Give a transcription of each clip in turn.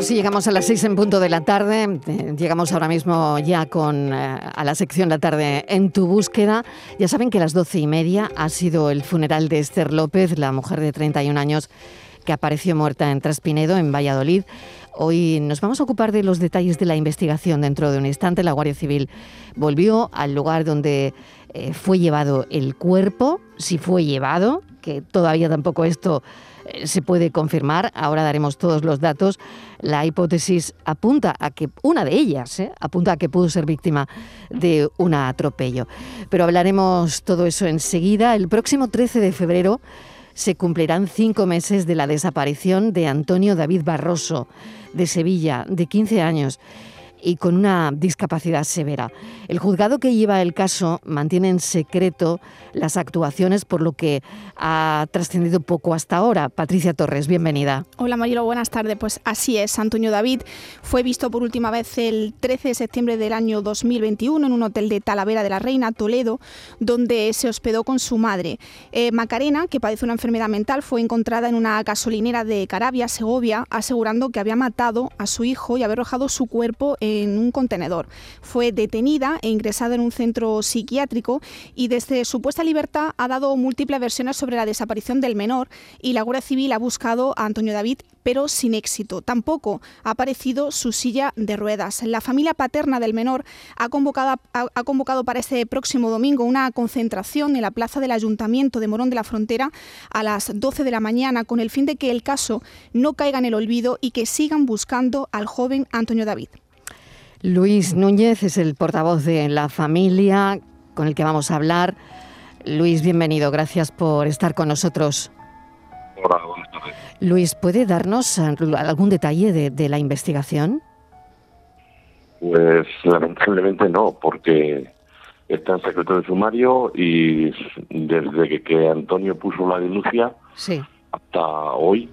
Minutos llegamos a las 6 en punto de la tarde. Eh, llegamos ahora mismo ya con, eh, a la sección La tarde en tu búsqueda. Ya saben que a las 12 y media ha sido el funeral de Esther López, la mujer de 31 años que apareció muerta en Traspinedo, en Valladolid. Hoy nos vamos a ocupar de los detalles de la investigación. Dentro de un instante, la Guardia Civil volvió al lugar donde eh, fue llevado el cuerpo, si fue llevado, que todavía tampoco esto se puede confirmar. Ahora daremos todos los datos. La hipótesis apunta a que, una de ellas, eh, apunta a que pudo ser víctima de un atropello. Pero hablaremos todo eso enseguida. El próximo 13 de febrero se cumplirán cinco meses de la desaparición de Antonio David Barroso, de Sevilla, de 15 años y con una discapacidad severa. El juzgado que lleva el caso mantiene en secreto las actuaciones, por lo que ha trascendido poco hasta ahora. Patricia Torres, bienvenida. Hola Marilo, buenas tardes. Pues así es, Antonio David fue visto por última vez el 13 de septiembre del año 2021 en un hotel de Talavera de la Reina, Toledo, donde se hospedó con su madre. Eh, Macarena, que padece una enfermedad mental, fue encontrada en una gasolinera de Carabia, Segovia, asegurando que había matado a su hijo y había arrojado su cuerpo en un contenedor. Fue detenida e ingresada en un centro psiquiátrico y desde supuesta libertad ha dado múltiples versiones sobre la desaparición del menor y la Guardia Civil ha buscado a Antonio David pero sin éxito. Tampoco ha aparecido su silla de ruedas. La familia paterna del menor ha convocado, ha, convocado para este próximo domingo una concentración en la plaza del Ayuntamiento de Morón de la Frontera a las 12 de la mañana con el fin de que el caso no caiga en el olvido y que sigan buscando al joven Antonio David. Luis Núñez es el portavoz de la familia con el que vamos a hablar. Luis, bienvenido. Gracias por estar con nosotros. Hola, buenas tardes. Luis, ¿puede darnos algún detalle de, la investigación? Pues lamentablemente no, porque está en secreto de sumario y desde que, Antonio puso la denuncia hasta hoy,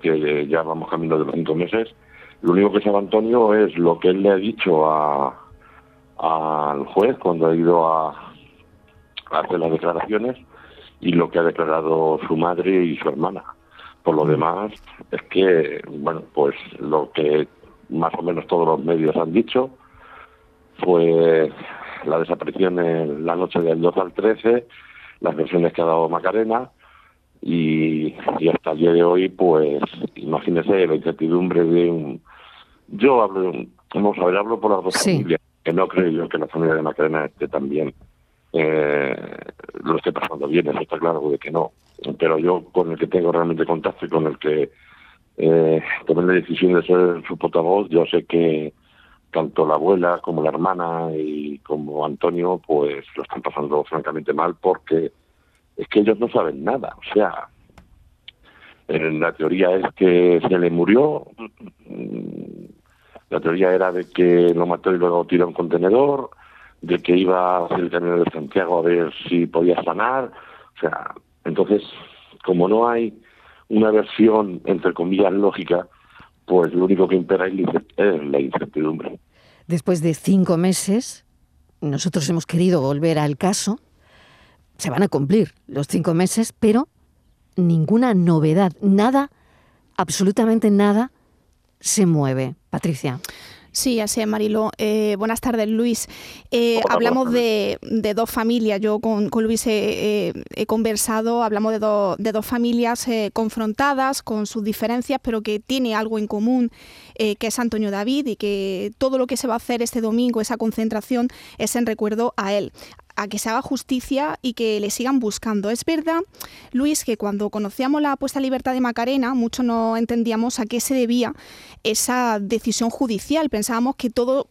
que ya vamos camino de los cinco meses, lo único que sabe Antonio es lo que él le ha dicho a, al juez cuando ha ido a, hacer las declaraciones y lo que ha declarado su madre y su hermana. Por lo demás, es que, bueno, pues lo que más o menos todos los medios han dicho fue la desaparición en la noche del 2 al 13, las versiones que ha dado Macarena, y, hasta el día de hoy, pues imagínese la incertidumbre de un... Yo hablo, vamos a ver, hablo por las dos familias, que no creo yo que la familia de Macarena esté también eh, lo esté pasando bien, eso está claro de que no. Pero yo con el que tengo realmente contacto y con el que eh, tomé la decisión de ser su portavoz, yo sé que tanto la abuela como la hermana y como Antonio, pues lo están pasando francamente mal porque es que ellos no saben nada. O sea, la teoría es que se le murió, la teoría era de que lo mató y luego tiró un contenedor, de que iba a hacer el camino de Santiago a ver si podía sanar. O sea, entonces, como no hay una versión, entre comillas, lógica, pues lo único que impera es la incertidumbre. Después de cinco meses, nosotros hemos querido volver al caso se van a cumplir los cinco meses, pero ninguna novedad, nada, absolutamente nada se mueve. Patricia. Sí, así es, Marilo. Eh, buenas tardes, Luis. Eh, hablamos de, dos familias. Yo con, Luis he, conversado, hablamos de, de dos familias eh, confrontadas con sus diferencias, pero que tiene algo en común, que es Antonio David, y que todo lo que se va a hacer este domingo, esa concentración, es en recuerdo a él a que se haga justicia y que le sigan buscando. Es verdad, Luis, que cuando conocíamos la puesta a libertad de Macarena, mucho no entendíamos a qué se debía esa decisión judicial. Pensábamos que todo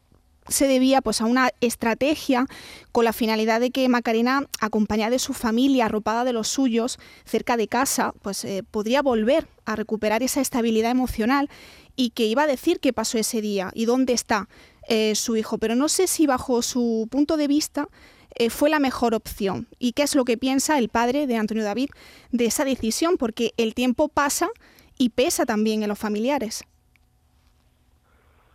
se debía pues a una estrategia con la finalidad de que Macarena, acompañada de su familia, arropada de los suyos, cerca de casa, pues eh, podría volver a recuperar esa estabilidad emocional y que iba a decir qué pasó ese día y dónde está eh, su hijo. Pero no sé si bajo su punto de vista eh, fue la mejor opción. ¿Y qué es lo que piensa el padre de Antonio David de esa decisión? Porque el tiempo pasa y pesa también en los familiares.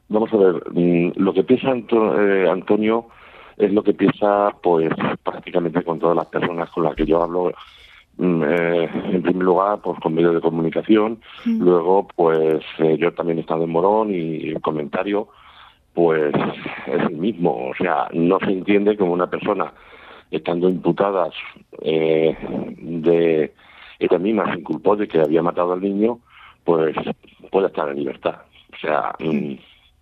Vamos a ver, mm, lo que piensa eh, Antonio es lo que piensa pues prácticamente con todas las personas con las que yo hablo mm, eh, en primer lugar pues con medios de comunicación mm. luego pues eh, yo también he estado en Morón y el comentario pues es el mismo o sea no se entiende como una persona estando imputadas eh, de ella misma se inculpó de que había matado al niño pues puede estar en libertad o sea mm,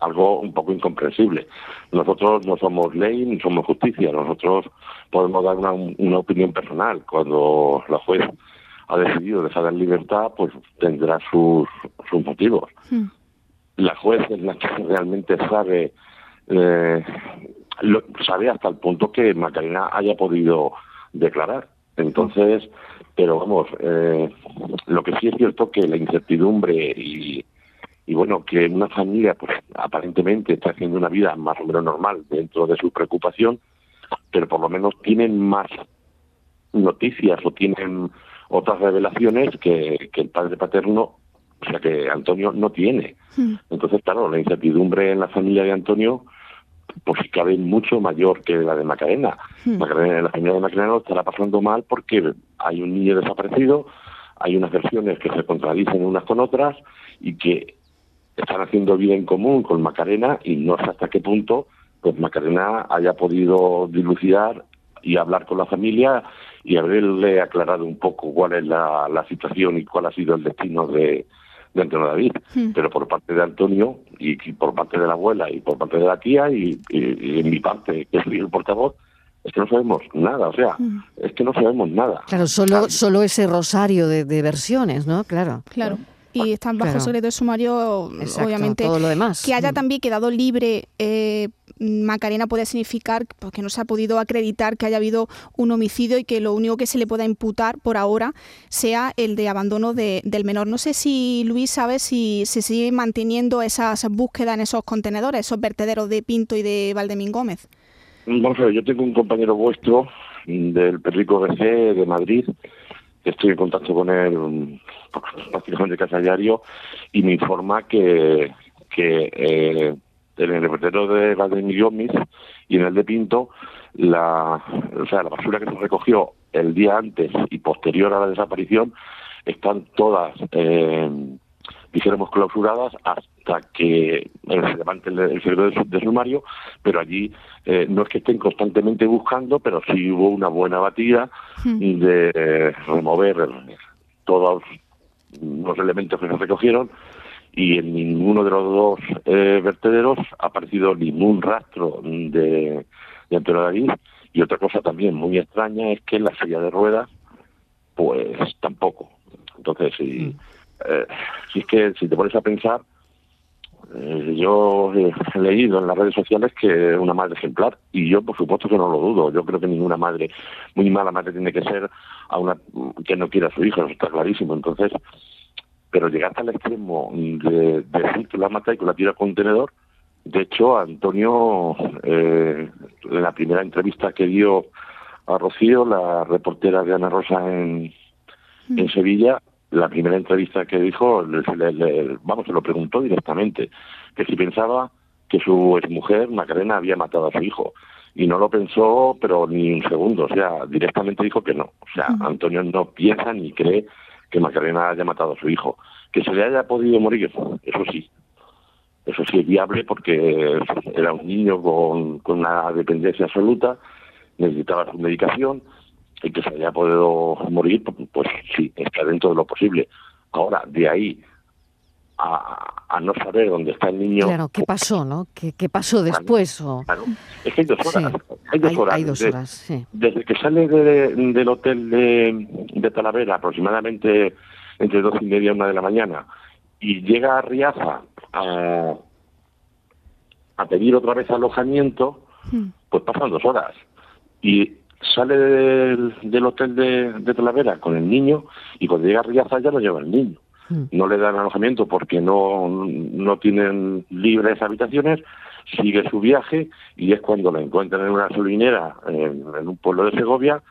algo un poco incomprensible. Nosotros no somos ley ni somos justicia, nosotros podemos dar una, opinión personal. Cuando la juez ha decidido dejar en libertad, pues tendrá sus, sus motivos. Hmm. La juez es la que realmente sabe, eh, sabe hasta el punto que Macarena haya podido declarar. Entonces, pero vamos, eh, lo que sí es cierto que la incertidumbre y y bueno, que una familia pues aparentemente está haciendo una vida más o menos normal dentro de su preocupación, pero por lo menos tienen más noticias o tienen otras revelaciones que, el padre paterno, o sea que Antonio no tiene. Hmm. Entonces, claro, la incertidumbre en la familia de Antonio pues cabe mucho mayor que la de Macarena. Hmm. Macarena la familia de Macarena lo estará pasando mal porque hay un niño desaparecido, hay unas versiones que se contradicen unas con otras y que están haciendo vida en común con Macarena y no sé hasta qué punto pues Macarena haya podido dilucidar y hablar con la familia y haberle aclarado un poco cuál es la, situación y cuál ha sido el destino de, de Antonio David. Hmm. Pero por parte de Antonio y, por parte de la abuela y por parte de la tía y, en mi parte, que soy el portavoz, es que no sabemos nada, o sea, hmm. es que no sabemos nada. Claro, solo, solo ese rosario de, de versiones, ¿no? Claro. Claro y están bajo secreto de sumario, obviamente. Todo lo demás. Que haya mm. también quedado libre eh, Macarena puede significar porque no se ha podido acreditar que haya habido un homicidio y que lo único que se le pueda imputar por ahora sea el de abandono del menor. No sé si Luis sabe si se sigue manteniendo esas búsquedas en esos contenedores, esos vertederos de Pinto y de Valdemín Gómez. Vamos a ver, yo tengo un compañero vuestro del Perrico BC de Madrid estoy en contacto con él prácticamente casi a diario y me informa que, que eh, en el repertorio de Valdemir y en el de Pinto, la, o sea, la basura que se recogió el día antes y posterior a la desaparición están todas eh, dijéramos clausuradas hasta que se levante el, el de, sumario, pero allí eh, no es que estén constantemente buscando, pero sí hubo una buena batida hmm. de remover todos los elementos que se recogieron y en ninguno de los dos eh, vertederos ha aparecido ningún rastro de, de Antonio David y otra cosa también muy extraña es que en la silla de ruedas pues tampoco entonces sí hmm. Eh, si es que si te pones a pensar, eh, yo he leído en las redes sociales que una madre ejemplar y yo por supuesto que no lo dudo. Yo creo que ninguna madre, muy mala madre tiene que ser a una que no quiera a su hijo, eso está clarísimo. Entonces, pero llegar al extremo de, decir que la mata y que la tira contenedor, de hecho, Antonio, eh, en la primera entrevista que dio a Rocío, la reportera de Ana Rosa en, en mm. Sevilla, la primera entrevista que dijo, vamos, se lo preguntó directamente, que si pensaba que su mujer, Macarena, había matado a su hijo. Y no lo pensó, pero ni un segundo, o sea, directamente dijo que no. O sea, Antonio no piensa ni cree que Macarena haya matado a su hijo. Que se le haya podido morir, eso sí. Eso sí es viable porque era un niño con, con una dependencia absoluta, necesitaba su medicación, y que se haya podido morir, pues sí, está dentro de lo posible. Ahora, de ahí a, no saber dónde está el niño. Claro, ¿qué pasó, no? ¿Qué, qué pasó después? o... Es que hay dos horas. Hay dos horas. Hay dos horas sí. Desde que sale del hotel de, de, Talavera, aproximadamente entre dos y media y una de la mañana, y llega a Riaza a, a pedir otra vez alojamiento, hmm. pues pasan dos horas. Y sale del, hotel de, de, Talavera con el niño y cuando llega a Riaza ya lo lleva el niño. Hmm. No le dan alojamiento porque no, no tienen libres habitaciones sigue su viaje y es cuando la encuentran en una gasolinera en, un pueblo de Segovia,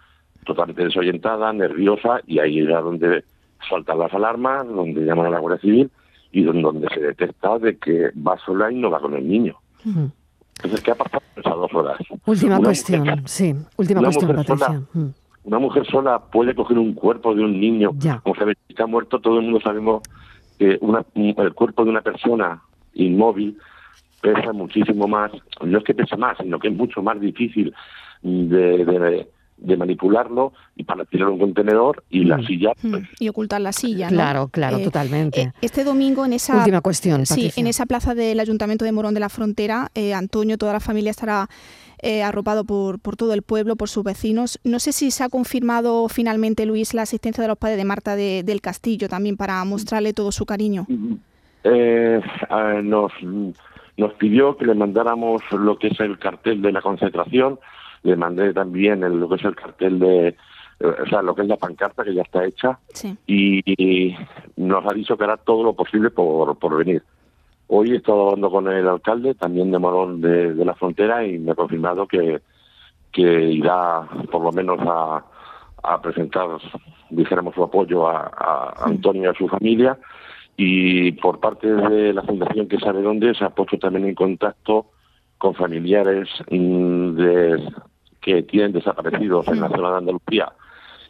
totalmente desorientada, nerviosa, y ahí es donde saltan las alarmas, donde llaman a la Guardia Civil y donde, se detecta de que va sola y no va con el niño. Entonces, ¿qué ha pasado en esas dos horas? Última cuestión, sí, última cuestión, Patricia. Una mujer sola puede coger un cuerpo de un niño, como se está muerto, todo el mundo sabemos que una, el cuerpo de una persona inmóvil pesa muchísimo más, no es que pesa más, sino que es mucho más difícil de, de, manipularlo y para tirar un contenedor y la mm. silla. Mm. Pues, y ocultar la silla. Claro, claro, eh, totalmente. Eh, este domingo en esa. Última cuestión. Sí, en esa plaza del Ayuntamiento de Morón de la Frontera, eh, Antonio, toda la familia estará arropado por, por todo el pueblo, por sus vecinos. No sé si se ha confirmado finalmente, Luis, la asistencia de los padres de Marta del Castillo también para mostrarle todo su cariño. nos nos pidió que le mandáramos lo que es el cartel de la concentración, le mandé también lo que es el cartel de, o sea, lo que es la pancarta que ya está hecha y, nos ha dicho que hará todo lo posible por, por venir. Hoy he estado hablando con el alcalde, también de Morón de, la Frontera, y me ha confirmado que, que irá por lo menos a, a presentar, dijéramos, su apoyo a, a Antonio y a su familia. Y por parte de la Fundación que sabe dónde se ha puesto también en contacto con familiares mm, de, que tienen desaparecidos en la zona de Andalucía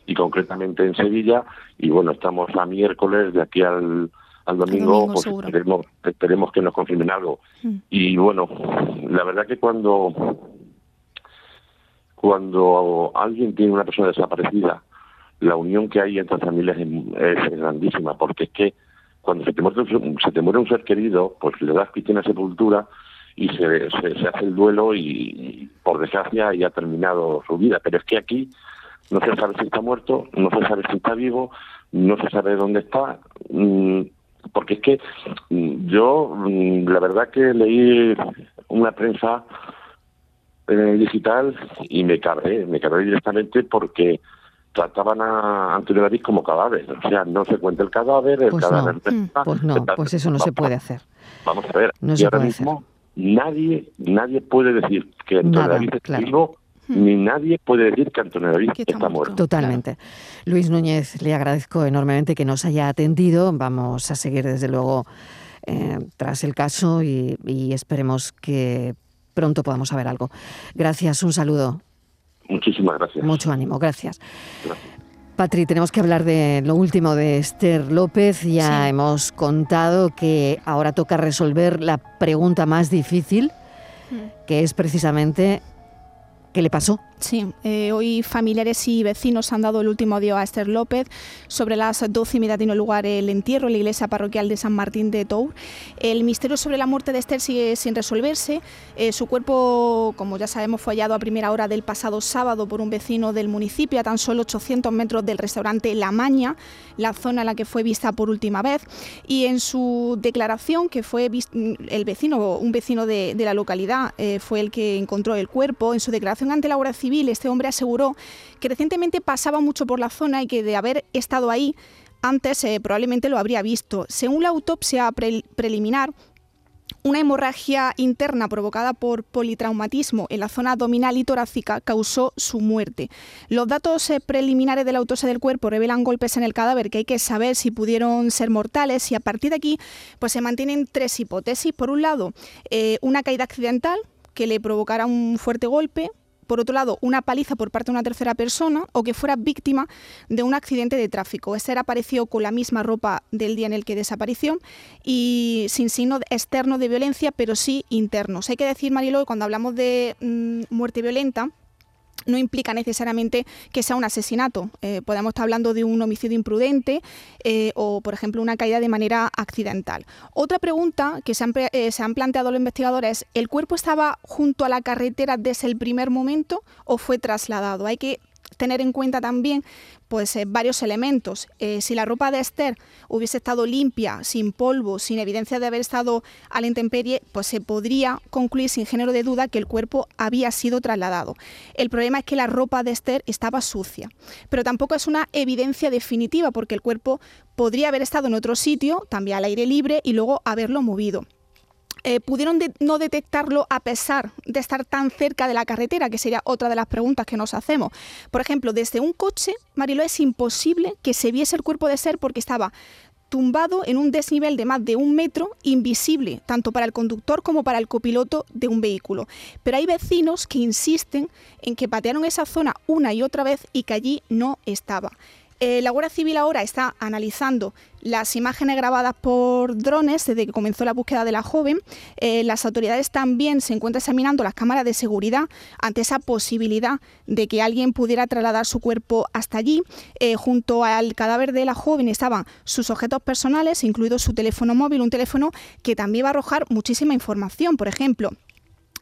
y concretamente en Sevilla. Y bueno estamos a miércoles de aquí al, al domingo, pues esperemos, esperemos, que nos confirmen algo. Mm. y bueno la verdad que cuando cuando alguien tiene una persona desaparecida la unión que hay entre familias es grandísima porque es que cuando se te, muere, se te muere un ser querido, pues le das a sepultura y se, se, hace el duelo y, por desgracia ya ha terminado su vida. Pero es que aquí no se sabe si está muerto, no se sabe si está vivo, no se sabe dónde está, mm, porque es que mm, yo mm, la verdad que leí una prensa eh, digital y me cargué, me cargué directamente porque trataban a Antonio David como cadáver. O sea, no se cuenta el cadáver, el pues cadáver... No. pues no, pues eso no se puede hacer. Vamos a ver, y ahora mismo nadie nadie puede decir que Antonio David está vivo hmm. ni nadie puede decir que Antonio David está, muerto. Totalmente. Luis Núñez, le agradezco enormemente que nos haya atendido. Vamos a seguir, desde luego, eh, tras el caso y, y esperemos que pronto podamos saber algo. Gracias, un saludo. Muchísimas gracias. Mucho ánimo, gracias. Patri, tenemos que hablar de lo último de Esther López. Ya hemos contado que ahora toca resolver la pregunta más difícil, mm. que es precisamente ¿qué le pasó? Sí, eh, hoy familiares y vecinos han dado el último adiós a Esther López. Sobre las 12 y media tiene lugar el entierro en la iglesia parroquial de San Martín de Tour. El misterio sobre la muerte de Esther sigue sin resolverse. Eh, su cuerpo, como ya sabemos, fue hallado a primera hora del pasado sábado por un vecino del municipio, a tan solo 800 metros del restaurante La Maña, la zona en la que fue vista por última vez. Y en su declaración, que fue el vecino, un vecino de, la localidad, eh, fue el que encontró el cuerpo, en su declaración ante la Guardia Civil, este hombre aseguró que recientemente pasaba mucho por la zona y que de haber estado ahí antes eh, probablemente lo habría visto. Según la autopsia preliminar, una hemorragia interna provocada por politraumatismo en la zona abdominal y torácica causó su muerte. Los datos eh, preliminares de la autopsia del cuerpo revelan golpes en el cadáver que hay que saber si pudieron ser mortales y a partir de aquí pues se mantienen tres hipótesis. Por un lado, eh, una caída accidental que le provocara un fuerte golpe, por otro lado, una paliza por parte de una tercera persona o que fuera víctima de un accidente de tráfico. Era apareció con la misma ropa del día en el que desapareció y sin signo externo de violencia, pero sí internos. Hay que decir, Marilo, que cuando hablamos de mm, muerte violenta, no implica necesariamente que sea un asesinato. Eh, podemos estar hablando de un homicidio imprudente eh, o, por ejemplo, una caída de manera accidental. Otra pregunta que se han, eh, se han, planteado los investigadores es, ¿el cuerpo estaba junto a la carretera desde el primer momento o fue trasladado? Hay que tener en cuenta también pues eh, varios elementos. Eh, si la ropa de Esther hubiese estado limpia, sin polvo, sin evidencia de haber estado a la intemperie, pues se podría concluir sin género de duda que el cuerpo había sido trasladado. El problema es que la ropa de Esther estaba sucia, pero tampoco es una evidencia definitiva porque el cuerpo podría haber estado en otro sitio, también al aire libre, y luego haberlo movido. Eh, pudieron no detectarlo a pesar de estar tan cerca de la carretera, que sería otra de las preguntas que nos hacemos. Por ejemplo, desde un coche, Marilo, es imposible que se viese el cuerpo de ser porque estaba tumbado en un desnivel de más de un metro, invisible, tanto para el conductor como para el copiloto de un vehículo. Pero hay vecinos que insisten en que patearon esa zona una y otra vez y que allí no estaba. Eh, la Guardia Civil ahora está analizando las imágenes grabadas por drones desde que comenzó la búsqueda de la joven. Eh, las autoridades también se encuentran examinando las cámaras de seguridad ante esa posibilidad de que alguien pudiera trasladar su cuerpo hasta allí. Eh, junto al cadáver de la joven estaban sus objetos personales, incluido su teléfono móvil, un teléfono que también va a arrojar muchísima información. Por ejemplo,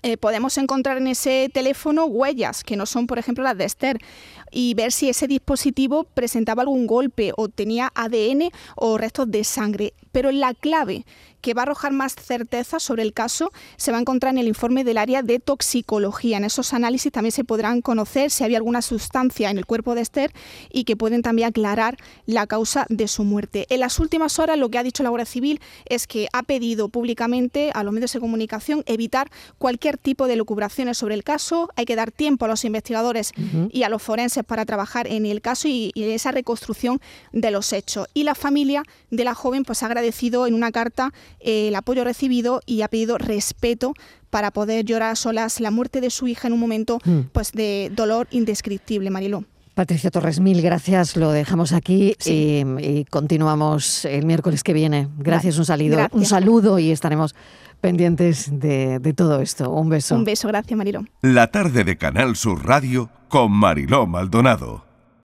eh, podemos encontrar en ese teléfono huellas que no son, por ejemplo, las de Esther y ver si ese dispositivo presentaba algún golpe o tenía ADN o restos de sangre. Pero la clave que va a arrojar más certeza sobre el caso se va a encontrar en el informe del área de toxicología. En esos análisis también se podrán conocer si había alguna sustancia en el cuerpo de Esther y que pueden también aclarar la causa de su muerte. En las últimas horas lo que ha dicho la Guardia Civil es que ha pedido públicamente a los medios de comunicación evitar cualquier tipo de lucubraciones sobre el caso. Hay que dar tiempo a los investigadores y a los forenses para trabajar en el caso y, en esa reconstrucción de los hechos. Y la familia de la joven pues ha agradecido en una carta el apoyo recibido y ha pedido respeto para poder llorar a solas la muerte de su hija en un momento mm. pues de dolor indescriptible, Mariló. Patricia Torres, mil gracias. Lo dejamos aquí y, continuamos el miércoles que viene. Gracias, un, salido, un saludo y estaremos pendientes de, de, todo esto. Un beso. Un beso, gracias, Mariló. La tarde de Canal Sur Radio con Mariló Maldonado.